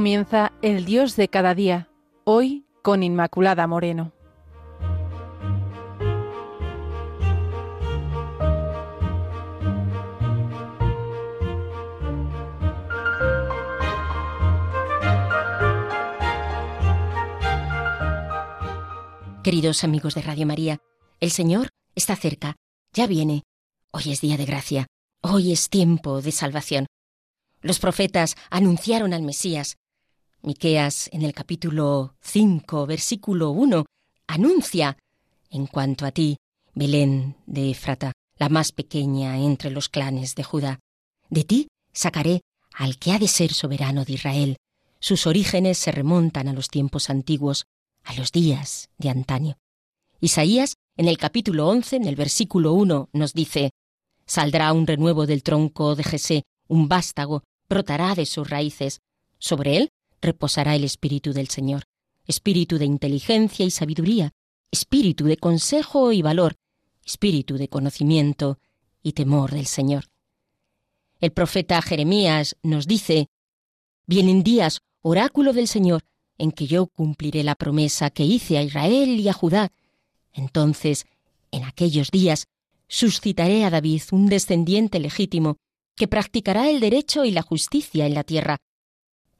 Comienza el Dios de cada día, hoy con Inmaculada Moreno. Queridos amigos de Radio María, el Señor está cerca, ya viene. Hoy es día de gracia, hoy es tiempo de salvación. Los profetas anunciaron al Mesías. Miqueas, en el capítulo 5, versículo 1, anuncia: En cuanto a ti, Belén de Efrata, la más pequeña entre los clanes de Judá, de ti sacaré al que ha de ser soberano de Israel. Sus orígenes se remontan a los tiempos antiguos, a los días de antaño. Isaías, en el capítulo 11, en el versículo 1, nos dice: Saldrá un renuevo del tronco de Jesé, un vástago, brotará de sus raíces. Sobre él reposará el Espíritu del Señor, espíritu de inteligencia y sabiduría, espíritu de consejo y valor, espíritu de conocimiento y temor del Señor. El profeta Jeremías nos dice, Vienen días, oráculo del Señor, en que yo cumpliré la promesa que hice a Israel y a Judá. Entonces, en aquellos días, suscitaré a David un descendiente legítimo, que practicará el derecho y la justicia en la tierra.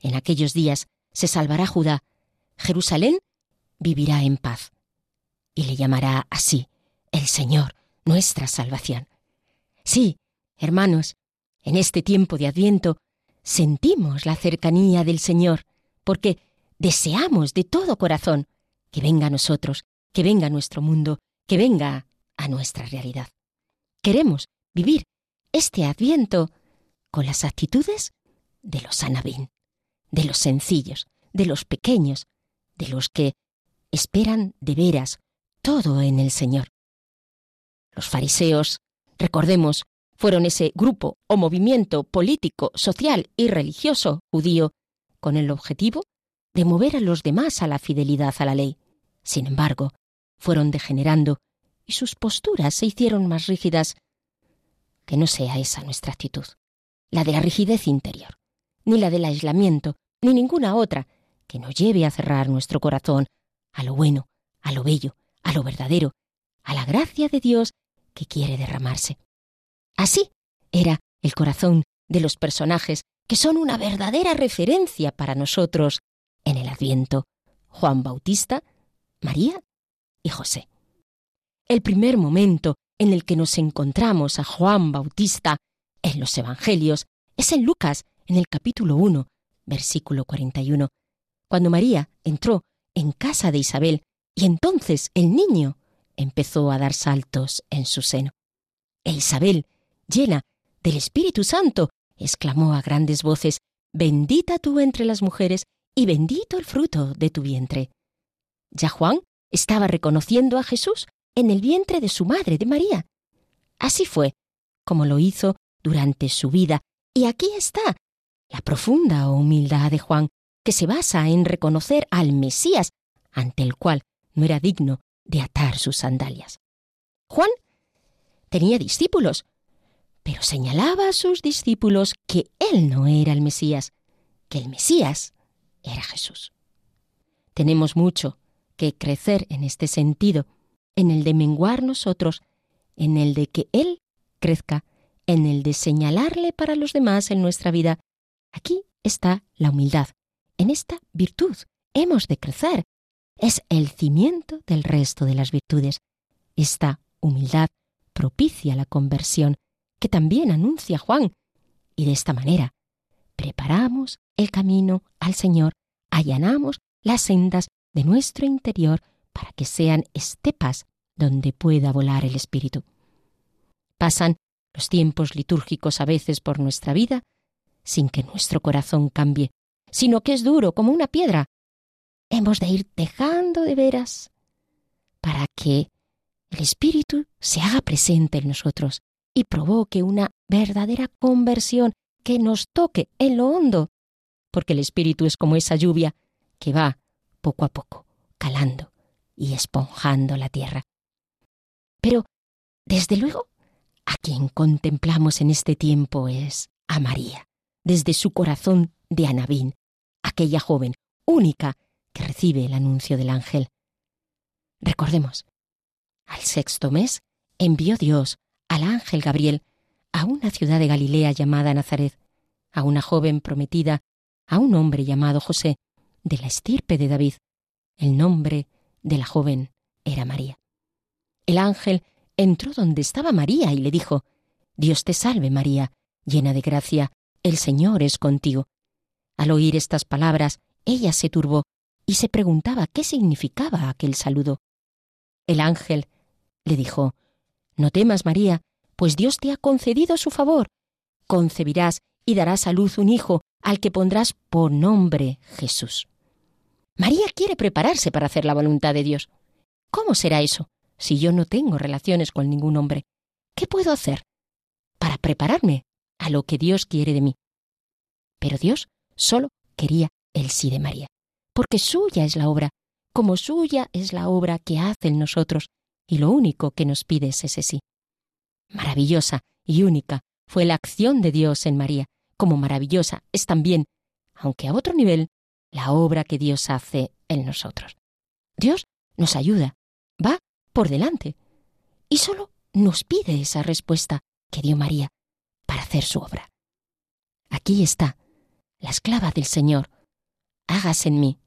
En aquellos días se salvará Judá, Jerusalén vivirá en paz. Y le llamará así el Señor, nuestra salvación. Sí, hermanos, en este tiempo de Adviento sentimos la cercanía del Señor, porque deseamos de todo corazón que venga a nosotros, que venga a nuestro mundo, que venga a nuestra realidad. Queremos vivir este adviento con las actitudes de los anabín, de los sencillos, de los pequeños, de los que esperan de veras todo en el Señor. Los fariseos, recordemos, fueron ese grupo o movimiento político, social y religioso judío con el objetivo de mover a los demás a la fidelidad a la ley. Sin embargo, fueron degenerando y sus posturas se hicieron más rígidas que no sea esa nuestra actitud, la de la rigidez interior, ni la del aislamiento, ni ninguna otra que nos lleve a cerrar nuestro corazón a lo bueno, a lo bello, a lo verdadero, a la gracia de Dios que quiere derramarse. Así era el corazón de los personajes que son una verdadera referencia para nosotros en el Adviento, Juan Bautista, María y José. El primer momento en el que nos encontramos a Juan Bautista en los Evangelios es en Lucas, en el capítulo 1, versículo 41, cuando María entró en casa de Isabel y entonces el niño empezó a dar saltos en su seno. E Isabel, llena del Espíritu Santo, exclamó a grandes voces, Bendita tú entre las mujeres y bendito el fruto de tu vientre. Ya Juan estaba reconociendo a Jesús en el vientre de su madre, de María. Así fue como lo hizo durante su vida, y aquí está la profunda humildad de Juan, que se basa en reconocer al Mesías, ante el cual no era digno de atar sus sandalias. Juan tenía discípulos, pero señalaba a sus discípulos que él no era el Mesías, que el Mesías era Jesús. Tenemos mucho que crecer en este sentido, en el de menguar nosotros, en el de que Él crezca, en el de señalarle para los demás en nuestra vida. Aquí está la humildad. En esta virtud hemos de crecer. Es el cimiento del resto de las virtudes. Esta humildad propicia la conversión, que también anuncia Juan, y de esta manera preparamos el camino al Señor, allanamos las sendas de nuestro interior para que sean estepas donde pueda volar el espíritu. Pasan los tiempos litúrgicos a veces por nuestra vida sin que nuestro corazón cambie, sino que es duro como una piedra. Hemos de ir dejando de veras para que el Espíritu se haga presente en nosotros y provoque una verdadera conversión que nos toque en lo hondo, porque el Espíritu es como esa lluvia que va poco a poco, calando y esponjando la tierra. Pero, desde luego, a quien contemplamos en este tiempo es a María, desde su corazón de Anabín, aquella joven única que recibe el anuncio del ángel. Recordemos, al sexto mes envió Dios al ángel Gabriel a una ciudad de Galilea llamada Nazaret, a una joven prometida a un hombre llamado José, de la estirpe de David. El nombre de la joven era María. El ángel entró donde estaba María y le dijo, Dios te salve María, llena de gracia, el Señor es contigo. Al oír estas palabras, ella se turbó y se preguntaba qué significaba aquel saludo. El ángel le dijo, No temas, María, pues Dios te ha concedido su favor. Concebirás y darás a luz un hijo al que pondrás por nombre Jesús. María quiere prepararse para hacer la voluntad de Dios. ¿Cómo será eso si yo no tengo relaciones con ningún hombre? ¿Qué puedo hacer para prepararme a lo que Dios quiere de mí? Pero Dios solo quería el sí de María, porque suya es la obra, como suya es la obra que hace en nosotros, y lo único que nos pide es ese sí. Maravillosa y única fue la acción de Dios en María, como maravillosa es también, aunque a otro nivel, la obra que Dios hace en nosotros. Dios nos ayuda, va por delante, y solo nos pide esa respuesta que dio María para hacer su obra. Aquí está, la esclava del Señor, hágase en mí,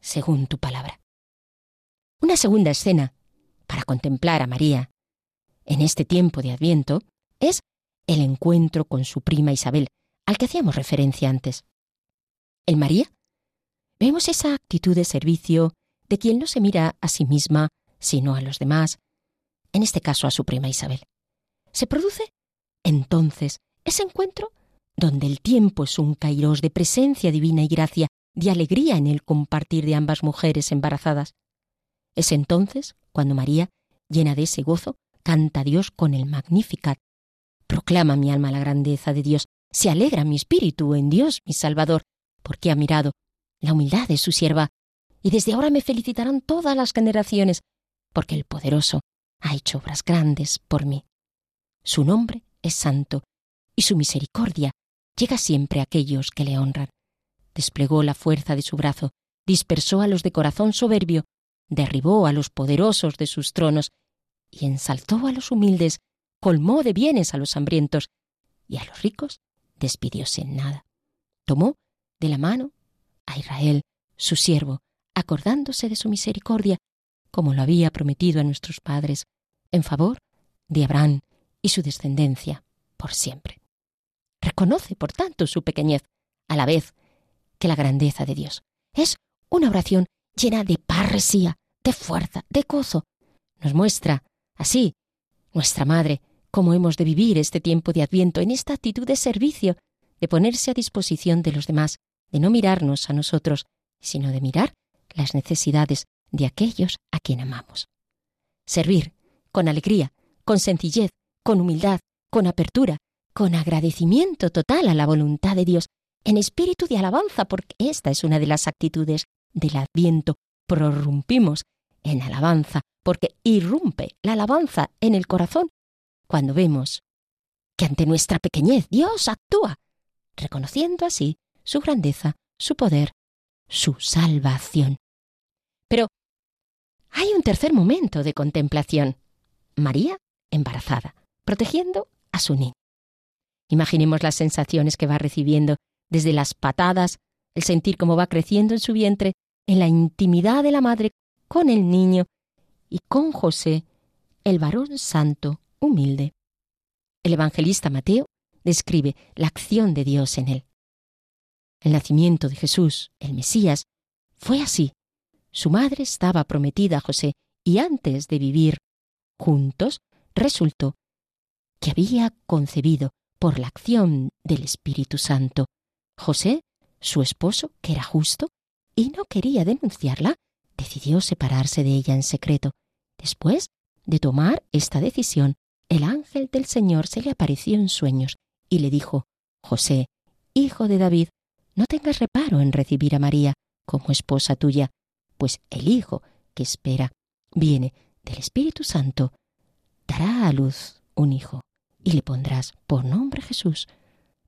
según tu palabra. Una segunda escena para contemplar a María en este tiempo de Adviento es el encuentro con su prima Isabel, al que hacíamos referencia antes. En María vemos esa actitud de servicio de quien no se mira a sí misma, sino a los demás, en este caso a su prima Isabel. Se produce entonces ese encuentro donde el tiempo es un kairos de presencia divina y gracia, de alegría en el compartir de ambas mujeres embarazadas. Es entonces cuando María, llena de ese gozo, canta a Dios con el Magnificat. Proclama mi alma la grandeza de Dios, se alegra mi espíritu en Dios mi Salvador, porque ha mirado la humildad de su sierva, y desde ahora me felicitarán todas las generaciones, porque el poderoso ha hecho obras grandes por mí. Su nombre es santo, y su misericordia llega siempre a aquellos que le honran. Desplegó la fuerza de su brazo, dispersó a los de corazón soberbio, derribó a los poderosos de sus tronos, y ensalzó a los humildes, colmó de bienes a los hambrientos, y a los ricos despidióse en nada. Tomó de la mano a Israel, su siervo, acordándose de su misericordia, como lo había prometido a nuestros padres, en favor de Abraham y su descendencia por siempre. Reconoce, por tanto, su pequeñez, a la vez que la grandeza de Dios. Es una oración llena de parresía, de fuerza, de gozo. Nos muestra, así, nuestra Madre, cómo hemos de vivir este tiempo de Adviento en esta actitud de servicio, de ponerse a disposición de los demás, de no mirarnos a nosotros, sino de mirar las necesidades de aquellos a quien amamos. Servir con alegría, con sencillez, con humildad, con apertura, con agradecimiento total a la voluntad de Dios, en espíritu de alabanza, porque esta es una de las actitudes del Adviento. Prorrumpimos en alabanza, porque irrumpe la alabanza en el corazón cuando vemos que ante nuestra pequeñez Dios actúa, reconociendo así su grandeza, su poder, su salvación. Pero hay un tercer momento de contemplación. María embarazada, protegiendo a su niño. Imaginemos las sensaciones que va recibiendo, desde las patadas, el sentir cómo va creciendo en su vientre, en la intimidad de la madre con el niño y con José, el varón santo, humilde. El evangelista Mateo describe la acción de Dios en él. El nacimiento de Jesús, el Mesías, fue así. Su madre estaba prometida a José y antes de vivir juntos, resultó que había concebido por la acción del Espíritu Santo. José, su esposo, que era justo y no quería denunciarla, decidió separarse de ella en secreto. Después de tomar esta decisión, el ángel del Señor se le apareció en sueños y le dijo, José, hijo de David, no tengas reparo en recibir a María como esposa tuya, pues el hijo que espera viene del Espíritu Santo, dará a luz un hijo y le pondrás por nombre Jesús,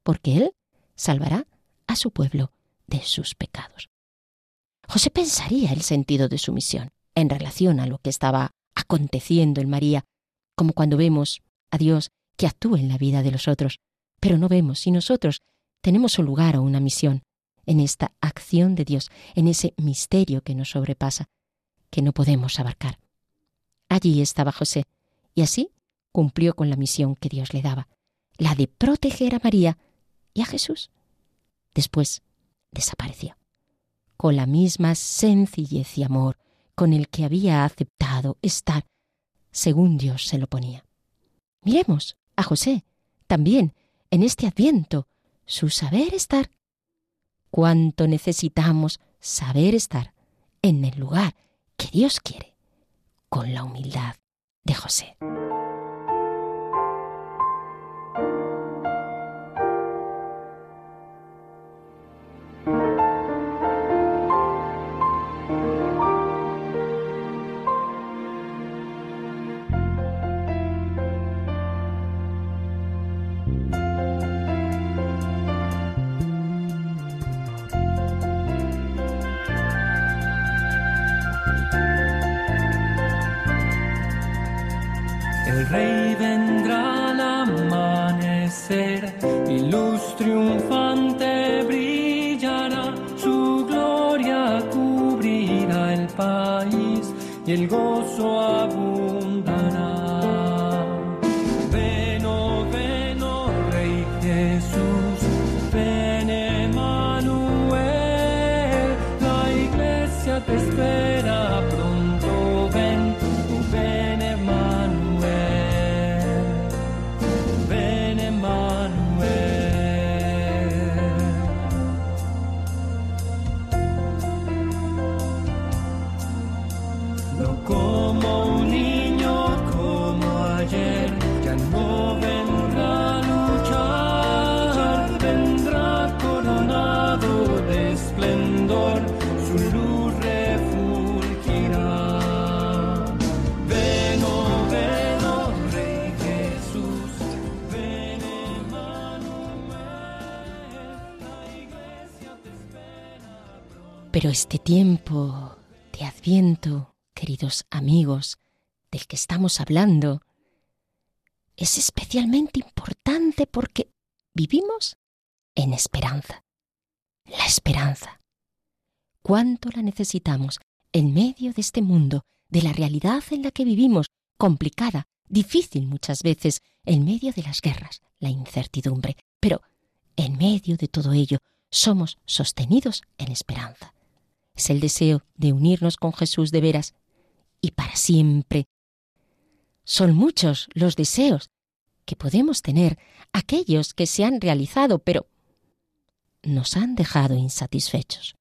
porque él salvará a su pueblo de sus pecados. José pensaría el sentido de su misión en relación a lo que estaba aconteciendo en María, como cuando vemos a Dios que actúa en la vida de los otros, pero no vemos si nosotros tenemos un lugar o una misión en esta acción de Dios, en ese misterio que nos sobrepasa, que no podemos abarcar. Allí estaba José, y así cumplió con la misión que Dios le daba, la de proteger a María y a Jesús. Después desapareció, con la misma sencillez y amor con el que había aceptado estar según Dios se lo ponía. Miremos a José, también, en este adviento, su saber estar. Cuánto necesitamos saber estar en el lugar que Dios quiere, con la humildad de José. Pero este tiempo de adviento, queridos amigos, del que estamos hablando, es especialmente importante porque vivimos en esperanza. La esperanza. ¿Cuánto la necesitamos en medio de este mundo, de la realidad en la que vivimos, complicada, difícil muchas veces, en medio de las guerras, la incertidumbre? Pero en medio de todo ello somos sostenidos en esperanza es el deseo de unirnos con Jesús de veras y para siempre. Son muchos los deseos que podemos tener, aquellos que se han realizado, pero nos han dejado insatisfechos,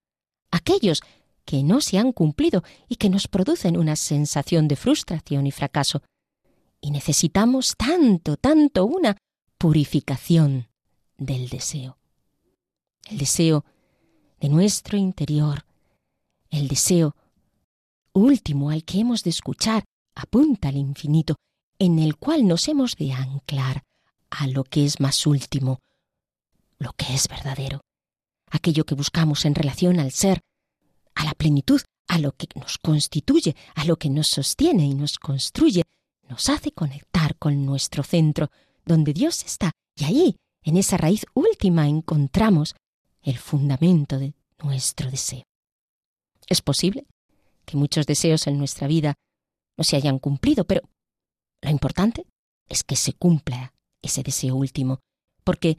aquellos que no se han cumplido y que nos producen una sensación de frustración y fracaso. Y necesitamos tanto, tanto una purificación del deseo. El deseo de nuestro interior, el deseo último al que hemos de escuchar apunta al infinito, en el cual nos hemos de anclar a lo que es más último, lo que es verdadero, aquello que buscamos en relación al ser, a la plenitud, a lo que nos constituye, a lo que nos sostiene y nos construye, nos hace conectar con nuestro centro, donde Dios está, y ahí, en esa raíz última, encontramos el fundamento de nuestro deseo. Es posible que muchos deseos en nuestra vida no se hayan cumplido, pero lo importante es que se cumpla ese deseo último, porque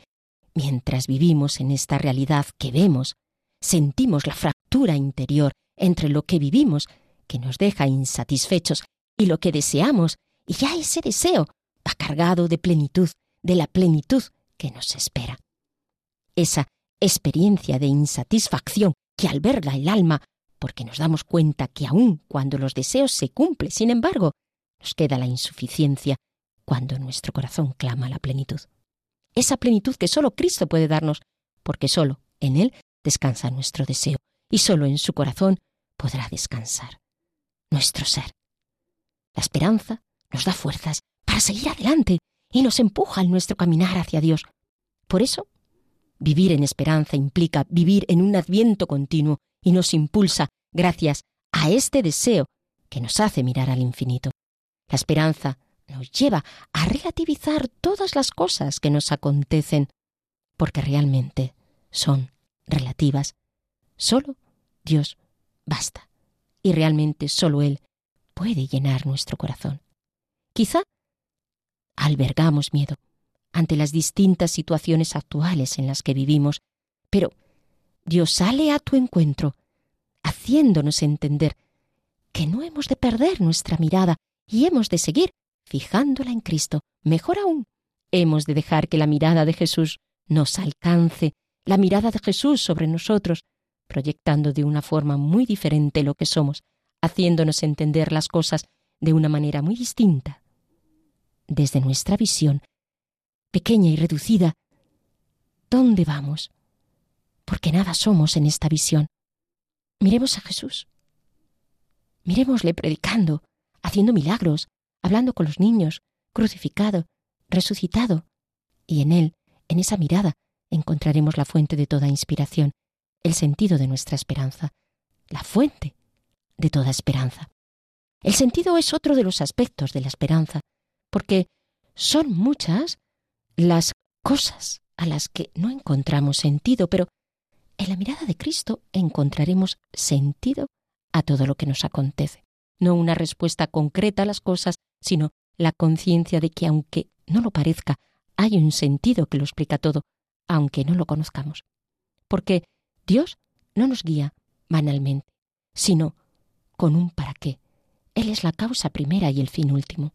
mientras vivimos en esta realidad que vemos, sentimos la fractura interior entre lo que vivimos, que nos deja insatisfechos, y lo que deseamos, y ya ese deseo va cargado de plenitud, de la plenitud que nos espera. Esa experiencia de insatisfacción que al verla el alma porque nos damos cuenta que aun cuando los deseos se cumplen, sin embargo, nos queda la insuficiencia cuando nuestro corazón clama la plenitud. Esa plenitud que solo Cristo puede darnos, porque solo en Él descansa nuestro deseo, y solo en su corazón podrá descansar nuestro ser. La esperanza nos da fuerzas para seguir adelante y nos empuja en nuestro caminar hacia Dios. Por eso, Vivir en esperanza implica vivir en un adviento continuo y nos impulsa gracias a este deseo que nos hace mirar al infinito. La esperanza nos lleva a relativizar todas las cosas que nos acontecen, porque realmente son relativas. Solo Dios basta, y realmente solo Él puede llenar nuestro corazón. Quizá albergamos miedo ante las distintas situaciones actuales en las que vivimos, pero Dios sale a tu encuentro, haciéndonos entender que no hemos de perder nuestra mirada y hemos de seguir fijándola en Cristo. Mejor aún, hemos de dejar que la mirada de Jesús nos alcance, la mirada de Jesús sobre nosotros, proyectando de una forma muy diferente lo que somos, haciéndonos entender las cosas de una manera muy distinta. Desde nuestra visión, pequeña y reducida, ¿dónde vamos? Porque nada somos en esta visión. Miremos a Jesús. Miremosle predicando, haciendo milagros, hablando con los niños, crucificado, resucitado. Y en Él, en esa mirada, encontraremos la fuente de toda inspiración, el sentido de nuestra esperanza, la fuente de toda esperanza. El sentido es otro de los aspectos de la esperanza, porque son muchas las cosas a las que no encontramos sentido, pero en la mirada de Cristo encontraremos sentido a todo lo que nos acontece. No una respuesta concreta a las cosas, sino la conciencia de que aunque no lo parezca, hay un sentido que lo explica todo, aunque no lo conozcamos. Porque Dios no nos guía banalmente, sino con un para qué. Él es la causa primera y el fin último.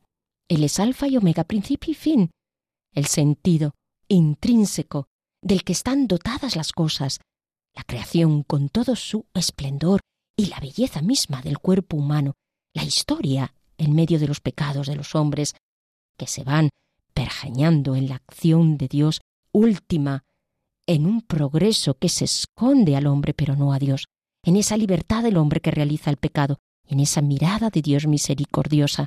Él es alfa y omega, principio y fin. El sentido intrínseco del que están dotadas las cosas, la creación con todo su esplendor y la belleza misma del cuerpo humano, la historia en medio de los pecados de los hombres, que se van perjañando en la acción de Dios última, en un progreso que se esconde al hombre pero no a Dios, en esa libertad del hombre que realiza el pecado, en esa mirada de Dios misericordiosa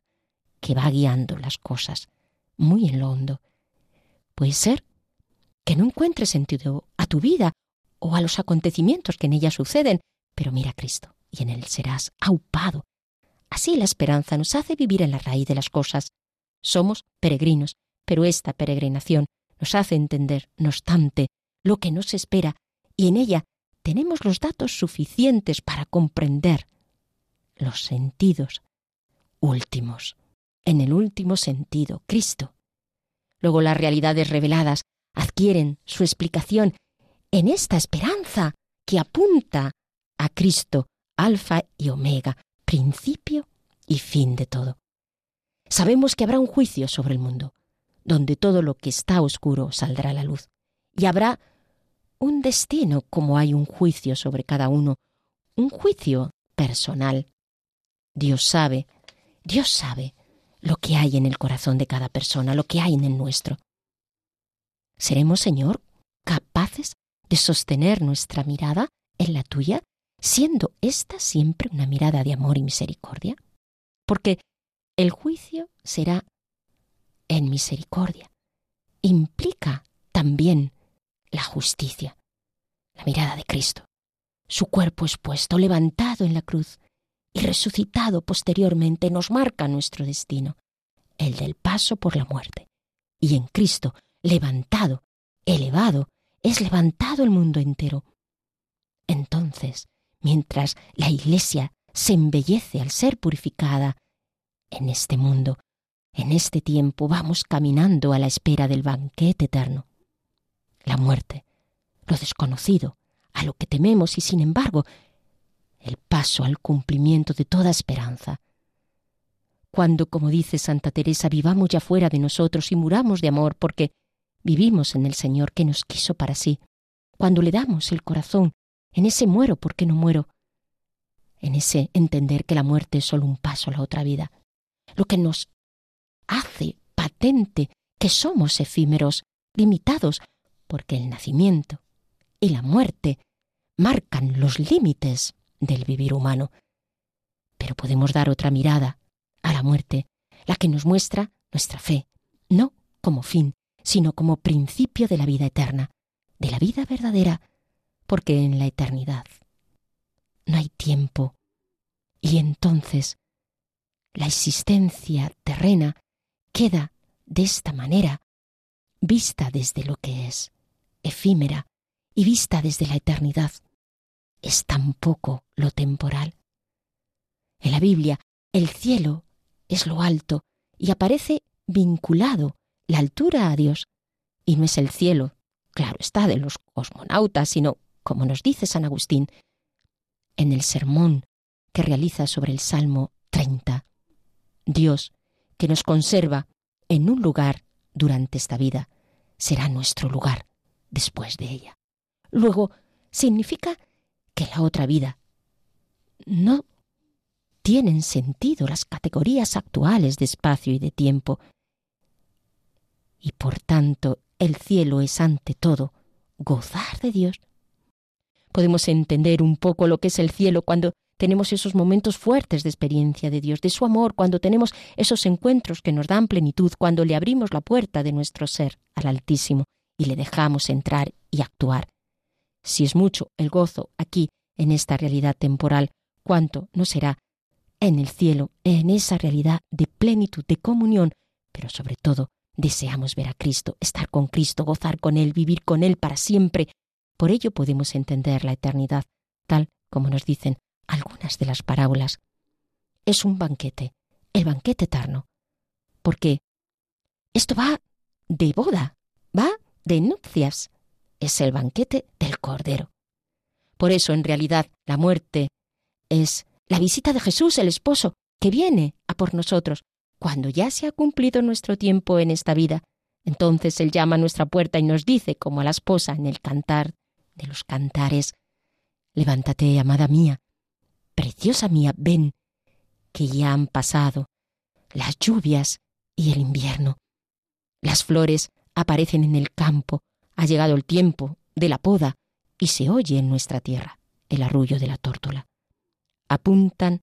que va guiando las cosas muy en lo hondo. Puede ser que no encuentres sentido a tu vida o a los acontecimientos que en ella suceden, pero mira a Cristo y en Él serás aupado. Así la esperanza nos hace vivir en la raíz de las cosas. Somos peregrinos, pero esta peregrinación nos hace entender, no obstante, lo que nos espera, y en ella tenemos los datos suficientes para comprender los sentidos últimos. En el último sentido, Cristo. Luego las realidades reveladas adquieren su explicación en esta esperanza que apunta a Cristo, alfa y omega, principio y fin de todo. Sabemos que habrá un juicio sobre el mundo, donde todo lo que está oscuro saldrá a la luz, y habrá un destino como hay un juicio sobre cada uno, un juicio personal. Dios sabe, Dios sabe lo que hay en el corazón de cada persona, lo que hay en el nuestro. ¿Seremos, Señor, capaces de sostener nuestra mirada en la tuya, siendo esta siempre una mirada de amor y misericordia? Porque el juicio será en misericordia. Implica también la justicia, la mirada de Cristo, su cuerpo expuesto, levantado en la cruz y resucitado posteriormente, nos marca nuestro destino, el del paso por la muerte. Y en Cristo, levantado, elevado, es levantado el mundo entero. Entonces, mientras la Iglesia se embellece al ser purificada, en este mundo, en este tiempo vamos caminando a la espera del banquete eterno la muerte, lo desconocido, a lo que tememos y sin embargo el paso al cumplimiento de toda esperanza. Cuando, como dice Santa Teresa, vivamos ya fuera de nosotros y muramos de amor porque vivimos en el Señor que nos quiso para sí, cuando le damos el corazón, en ese muero porque no muero, en ese entender que la muerte es solo un paso a la otra vida, lo que nos hace patente que somos efímeros, limitados porque el nacimiento y la muerte marcan los límites del vivir humano. Pero podemos dar otra mirada a la muerte, la que nos muestra nuestra fe, no como fin, sino como principio de la vida eterna, de la vida verdadera, porque en la eternidad no hay tiempo y entonces la existencia terrena queda de esta manera, vista desde lo que es, efímera y vista desde la eternidad. Es tan poco lo temporal. En la Biblia, el cielo es lo alto y aparece vinculado la altura a Dios. Y no es el cielo, claro está, de los cosmonautas, sino, como nos dice San Agustín, en el sermón que realiza sobre el Salmo 30. Dios, que nos conserva en un lugar durante esta vida, será nuestro lugar después de ella. Luego, significa que la otra vida no tienen sentido las categorías actuales de espacio y de tiempo. Y por tanto, el cielo es ante todo gozar de Dios. Podemos entender un poco lo que es el cielo cuando tenemos esos momentos fuertes de experiencia de Dios, de su amor, cuando tenemos esos encuentros que nos dan plenitud, cuando le abrimos la puerta de nuestro ser al Altísimo y le dejamos entrar y actuar. Si es mucho el gozo aquí, en esta realidad temporal, cuánto no será en el cielo, en esa realidad de plenitud, de comunión, pero sobre todo deseamos ver a Cristo, estar con Cristo, gozar con Él, vivir con Él para siempre. Por ello podemos entender la eternidad, tal como nos dicen algunas de las parábolas. Es un banquete, el banquete eterno. Porque esto va de boda, va de nupcias. Es el banquete del Cordero. Por eso, en realidad, la muerte es la visita de Jesús, el esposo, que viene a por nosotros. Cuando ya se ha cumplido nuestro tiempo en esta vida, entonces Él llama a nuestra puerta y nos dice, como a la esposa en el cantar de los cantares, Levántate, amada mía, Preciosa mía, ven, que ya han pasado las lluvias y el invierno. Las flores aparecen en el campo, ha llegado el tiempo de la poda y se oye en nuestra tierra el arrullo de la tórtola. Apuntan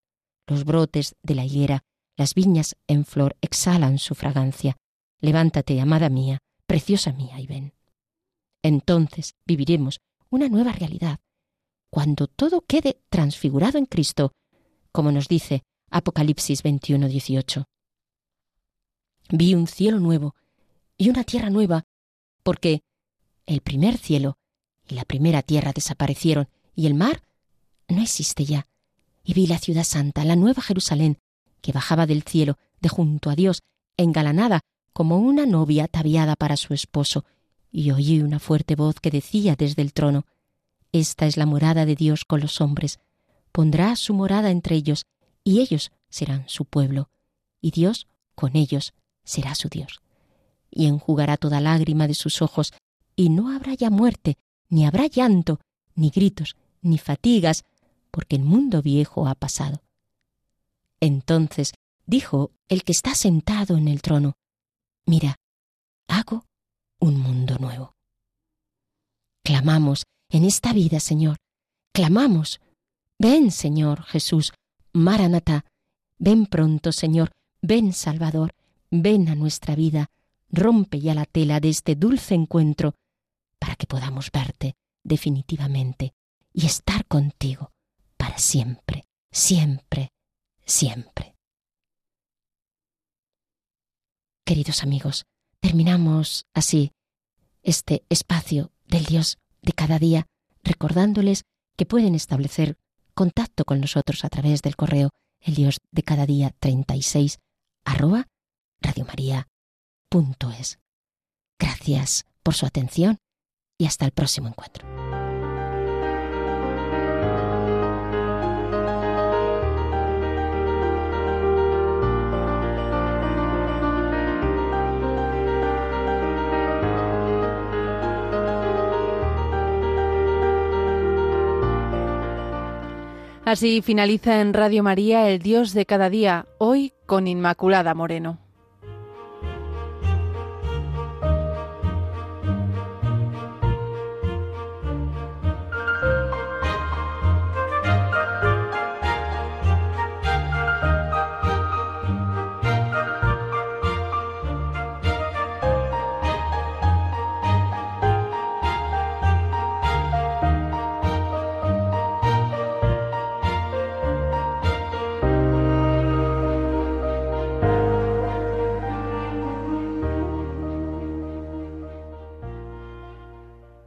los brotes de la higuera, las viñas en flor exhalan su fragancia. Levántate, amada mía, preciosa mía, y ven. Entonces viviremos una nueva realidad, cuando todo quede transfigurado en Cristo, como nos dice Apocalipsis 21, 18. Vi un cielo nuevo y una tierra nueva, porque el primer cielo y la primera tierra desaparecieron y el mar no existe ya. Y vi la ciudad santa, la nueva Jerusalén, que bajaba del cielo de junto a Dios, engalanada como una novia ataviada para su esposo, y oí una fuerte voz que decía desde el trono, esta es la morada de Dios con los hombres. Pondrá su morada entre ellos, y ellos serán su pueblo, y Dios con ellos será su Dios. Y enjugará toda lágrima de sus ojos, y no habrá ya muerte, ni habrá llanto, ni gritos, ni fatigas, porque el mundo viejo ha pasado. Entonces dijo el que está sentado en el trono, Mira, hago un mundo nuevo. Clamamos en esta vida, Señor. Clamamos. Ven, Señor Jesús, Maranatá. Ven pronto, Señor. Ven, Salvador. Ven a nuestra vida. Rompe ya la tela de este dulce encuentro para que podamos verte definitivamente y estar contigo para siempre, siempre, siempre. Queridos amigos, terminamos así este espacio del Dios de cada día, recordándoles que pueden establecer contacto con nosotros a través del correo el Dios de cada día 36 arroba radiomaria.es. Gracias por su atención y hasta el próximo encuentro. Así finaliza en Radio María el Dios de cada día, hoy con Inmaculada Moreno.